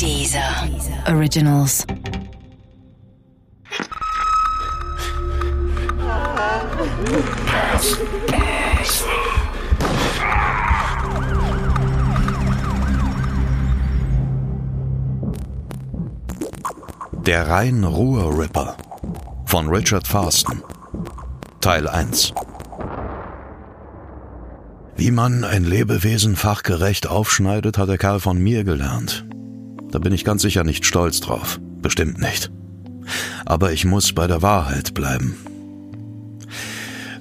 Dieser Originals. Der Rhein-Ruhr-Ripper von Richard Farston Teil 1 Wie man ein Lebewesen fachgerecht aufschneidet, hat der Kerl von mir gelernt. Da bin ich ganz sicher nicht stolz drauf. Bestimmt nicht. Aber ich muss bei der Wahrheit bleiben.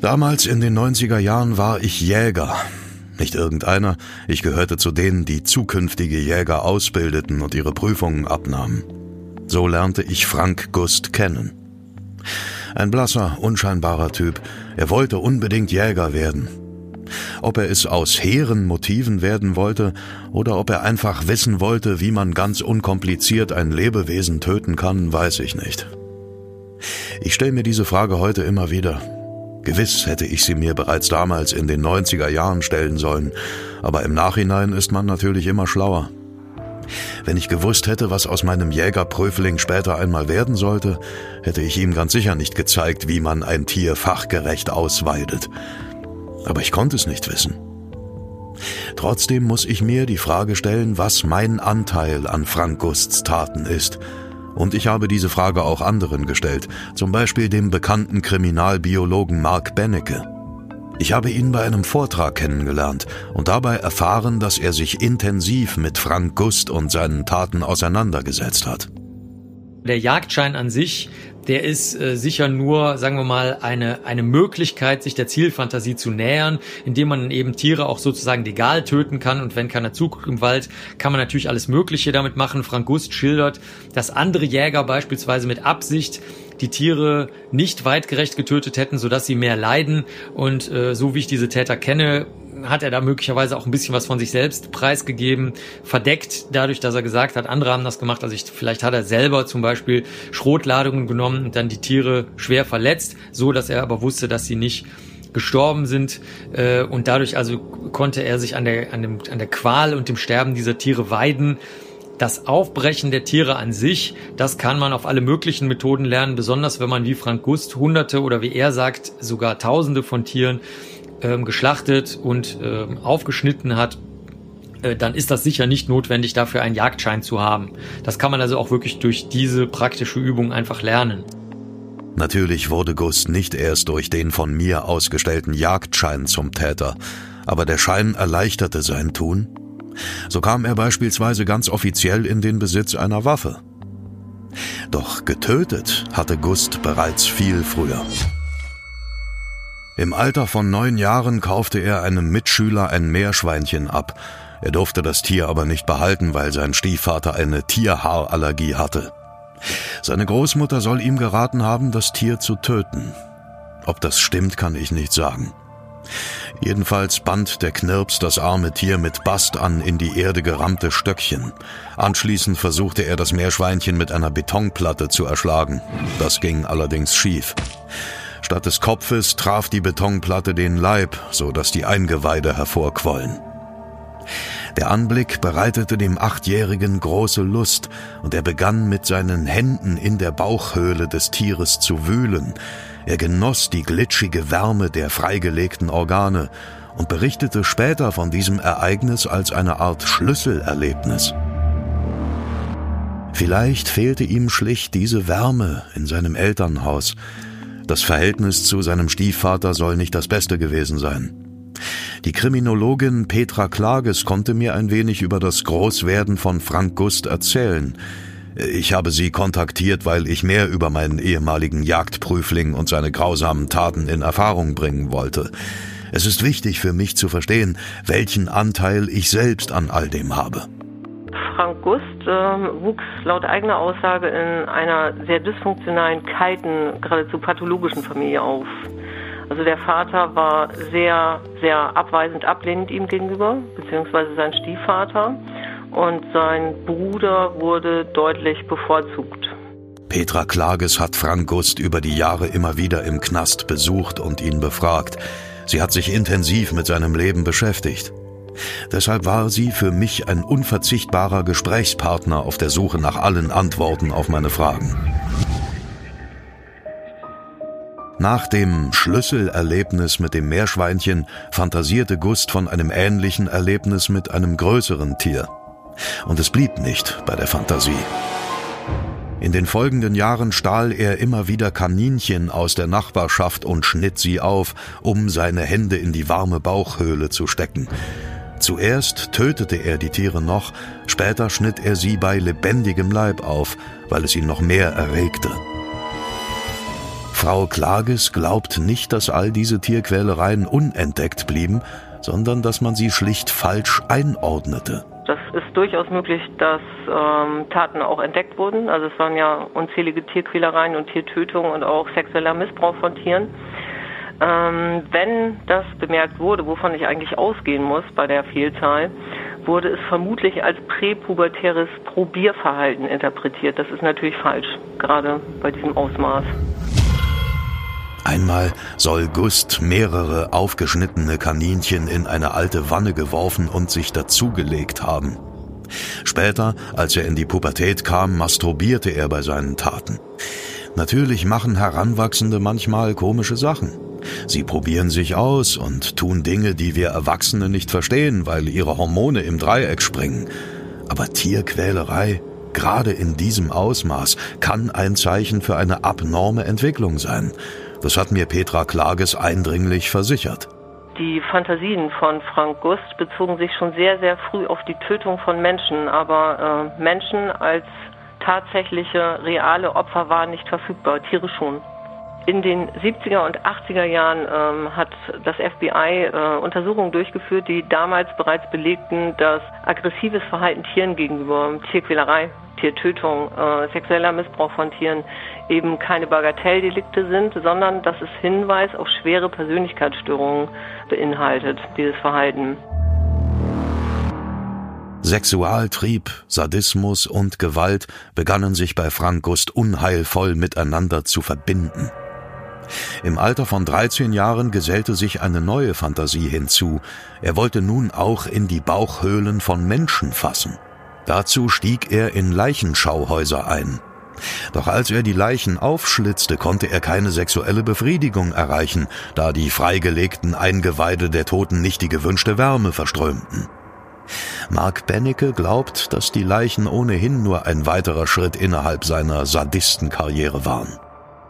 Damals in den 90er Jahren war ich Jäger. Nicht irgendeiner, ich gehörte zu denen, die zukünftige Jäger ausbildeten und ihre Prüfungen abnahmen. So lernte ich Frank Gust kennen. Ein blasser, unscheinbarer Typ. Er wollte unbedingt Jäger werden. Ob er es aus hehren Motiven werden wollte oder ob er einfach wissen wollte, wie man ganz unkompliziert ein Lebewesen töten kann, weiß ich nicht. Ich stelle mir diese Frage heute immer wieder. Gewiss hätte ich sie mir bereits damals in den 90er Jahren stellen sollen, aber im Nachhinein ist man natürlich immer schlauer. Wenn ich gewusst hätte, was aus meinem Jägerprüfling später einmal werden sollte, hätte ich ihm ganz sicher nicht gezeigt, wie man ein Tier fachgerecht ausweidet. Aber ich konnte es nicht wissen. Trotzdem muss ich mir die Frage stellen, was mein Anteil an Frank Gusts Taten ist. Und ich habe diese Frage auch anderen gestellt, zum Beispiel dem bekannten Kriminalbiologen Mark Bennecke. Ich habe ihn bei einem Vortrag kennengelernt und dabei erfahren, dass er sich intensiv mit Frank Gust und seinen Taten auseinandergesetzt hat. Der Jagdschein an sich, der ist äh, sicher nur, sagen wir mal, eine, eine Möglichkeit, sich der Zielfantasie zu nähern, indem man eben Tiere auch sozusagen legal töten kann und wenn keiner zuguckt im Wald, kann man natürlich alles Mögliche damit machen. Frank Gust schildert, dass andere Jäger beispielsweise mit Absicht die Tiere nicht weitgerecht getötet hätten, sodass sie mehr leiden. Und äh, so wie ich diese Täter kenne, hat er da möglicherweise auch ein bisschen was von sich selbst preisgegeben, verdeckt dadurch, dass er gesagt hat, andere haben das gemacht. Also ich, vielleicht hat er selber zum Beispiel Schrotladungen genommen und dann die Tiere schwer verletzt, so dass er aber wusste, dass sie nicht gestorben sind äh, und dadurch also konnte er sich an der, an, dem, an der Qual und dem Sterben dieser Tiere weiden das Aufbrechen der Tiere an sich, das kann man auf alle möglichen Methoden lernen, besonders wenn man wie Frank Gust hunderte oder wie er sagt, sogar tausende von Tieren ähm, geschlachtet und ähm, aufgeschnitten hat, äh, dann ist das sicher nicht notwendig, dafür einen Jagdschein zu haben. Das kann man also auch wirklich durch diese praktische Übung einfach lernen. Natürlich wurde Gust nicht erst durch den von mir ausgestellten Jagdschein zum Täter, aber der Schein erleichterte sein Tun so kam er beispielsweise ganz offiziell in den Besitz einer Waffe. Doch getötet hatte Gust bereits viel früher. Im Alter von neun Jahren kaufte er einem Mitschüler ein Meerschweinchen ab. Er durfte das Tier aber nicht behalten, weil sein Stiefvater eine Tierhaarallergie hatte. Seine Großmutter soll ihm geraten haben, das Tier zu töten. Ob das stimmt, kann ich nicht sagen. Jedenfalls band der Knirps das arme Tier mit Bast an in die Erde gerammte Stöckchen. Anschließend versuchte er das Meerschweinchen mit einer Betonplatte zu erschlagen. Das ging allerdings schief. Statt des Kopfes traf die Betonplatte den Leib, so dass die Eingeweide hervorquollen. Der Anblick bereitete dem Achtjährigen große Lust, und er begann mit seinen Händen in der Bauchhöhle des Tieres zu wühlen, er genoss die glitschige Wärme der freigelegten Organe und berichtete später von diesem Ereignis als eine Art Schlüsselerlebnis. Vielleicht fehlte ihm schlicht diese Wärme in seinem Elternhaus. Das Verhältnis zu seinem Stiefvater soll nicht das beste gewesen sein. Die Kriminologin Petra Klages konnte mir ein wenig über das Großwerden von Frank Gust erzählen. Ich habe Sie kontaktiert, weil ich mehr über meinen ehemaligen Jagdprüfling und seine grausamen Taten in Erfahrung bringen wollte. Es ist wichtig für mich zu verstehen, welchen Anteil ich selbst an all dem habe. Frank Gust äh, wuchs laut eigener Aussage in einer sehr dysfunktionalen, kalten, geradezu pathologischen Familie auf. Also der Vater war sehr, sehr abweisend, ablehnend ihm gegenüber, beziehungsweise sein Stiefvater und sein Bruder wurde deutlich bevorzugt. Petra Klages hat Frank Gust über die Jahre immer wieder im Knast besucht und ihn befragt. Sie hat sich intensiv mit seinem Leben beschäftigt. Deshalb war sie für mich ein unverzichtbarer Gesprächspartner auf der Suche nach allen Antworten auf meine Fragen. Nach dem Schlüsselerlebnis mit dem Meerschweinchen fantasierte Gust von einem ähnlichen Erlebnis mit einem größeren Tier. Und es blieb nicht bei der Fantasie. In den folgenden Jahren stahl er immer wieder Kaninchen aus der Nachbarschaft und schnitt sie auf, um seine Hände in die warme Bauchhöhle zu stecken. Zuerst tötete er die Tiere noch, später schnitt er sie bei lebendigem Leib auf, weil es ihn noch mehr erregte. Frau Klages glaubt nicht, dass all diese Tierquälereien unentdeckt blieben, sondern dass man sie schlicht falsch einordnete. Das ist durchaus möglich, dass ähm, Taten auch entdeckt wurden. Also es waren ja unzählige Tierquälereien und Tiertötungen und auch sexueller Missbrauch von Tieren. Ähm, wenn das bemerkt wurde, wovon ich eigentlich ausgehen muss bei der Vielzahl, wurde es vermutlich als präpubertäres Probierverhalten interpretiert. Das ist natürlich falsch, gerade bei diesem Ausmaß. Einmal soll Gust mehrere aufgeschnittene Kaninchen in eine alte Wanne geworfen und sich dazugelegt haben. Später, als er in die Pubertät kam, masturbierte er bei seinen Taten. Natürlich machen Heranwachsende manchmal komische Sachen. Sie probieren sich aus und tun Dinge, die wir Erwachsene nicht verstehen, weil ihre Hormone im Dreieck springen. Aber Tierquälerei, gerade in diesem Ausmaß, kann ein Zeichen für eine abnorme Entwicklung sein. Das hat mir Petra Klages eindringlich versichert. Die Fantasien von Frank Gust bezogen sich schon sehr, sehr früh auf die Tötung von Menschen, aber äh, Menschen als tatsächliche reale Opfer waren nicht verfügbar, Tiere schon. In den 70er und 80er Jahren ähm, hat das FBI äh, Untersuchungen durchgeführt, die damals bereits belegten, dass aggressives Verhalten Tieren gegenüber, Tierquälerei, Tiertötung, äh, sexueller Missbrauch von Tieren eben keine Bagatelldelikte sind, sondern dass es Hinweis auf schwere Persönlichkeitsstörungen beinhaltet, dieses Verhalten. Sexualtrieb, Sadismus und Gewalt begannen sich bei Frank Gust unheilvoll miteinander zu verbinden. Im Alter von 13 Jahren gesellte sich eine neue Fantasie hinzu. Er wollte nun auch in die Bauchhöhlen von Menschen fassen. Dazu stieg er in Leichenschauhäuser ein. Doch als er die Leichen aufschlitzte, konnte er keine sexuelle Befriedigung erreichen, da die freigelegten Eingeweide der Toten nicht die gewünschte Wärme verströmten. Mark Bennecke glaubt, dass die Leichen ohnehin nur ein weiterer Schritt innerhalb seiner Sadistenkarriere waren.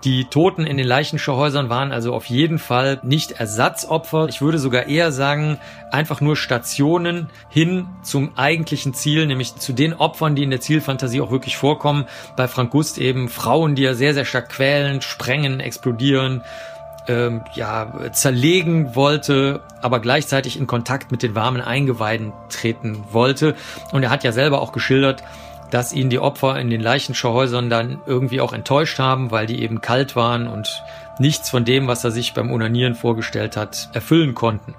Die Toten in den Leichenschauhäusern waren also auf jeden Fall nicht Ersatzopfer. Ich würde sogar eher sagen, einfach nur Stationen hin zum eigentlichen Ziel, nämlich zu den Opfern, die in der Zielfantasie auch wirklich vorkommen. Bei Frank Gust eben Frauen, die er sehr, sehr stark quälen, sprengen, explodieren, ähm, ja, zerlegen wollte, aber gleichzeitig in Kontakt mit den warmen Eingeweiden treten wollte. Und er hat ja selber auch geschildert, dass ihn die Opfer in den Leichenschauhäusern dann irgendwie auch enttäuscht haben, weil die eben kalt waren und nichts von dem, was er sich beim Unanieren vorgestellt hat, erfüllen konnten.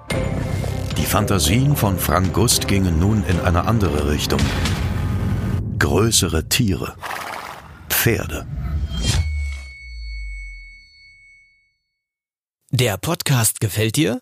Die Fantasien von Frank Gust gingen nun in eine andere Richtung. Größere Tiere. Pferde. Der Podcast gefällt dir?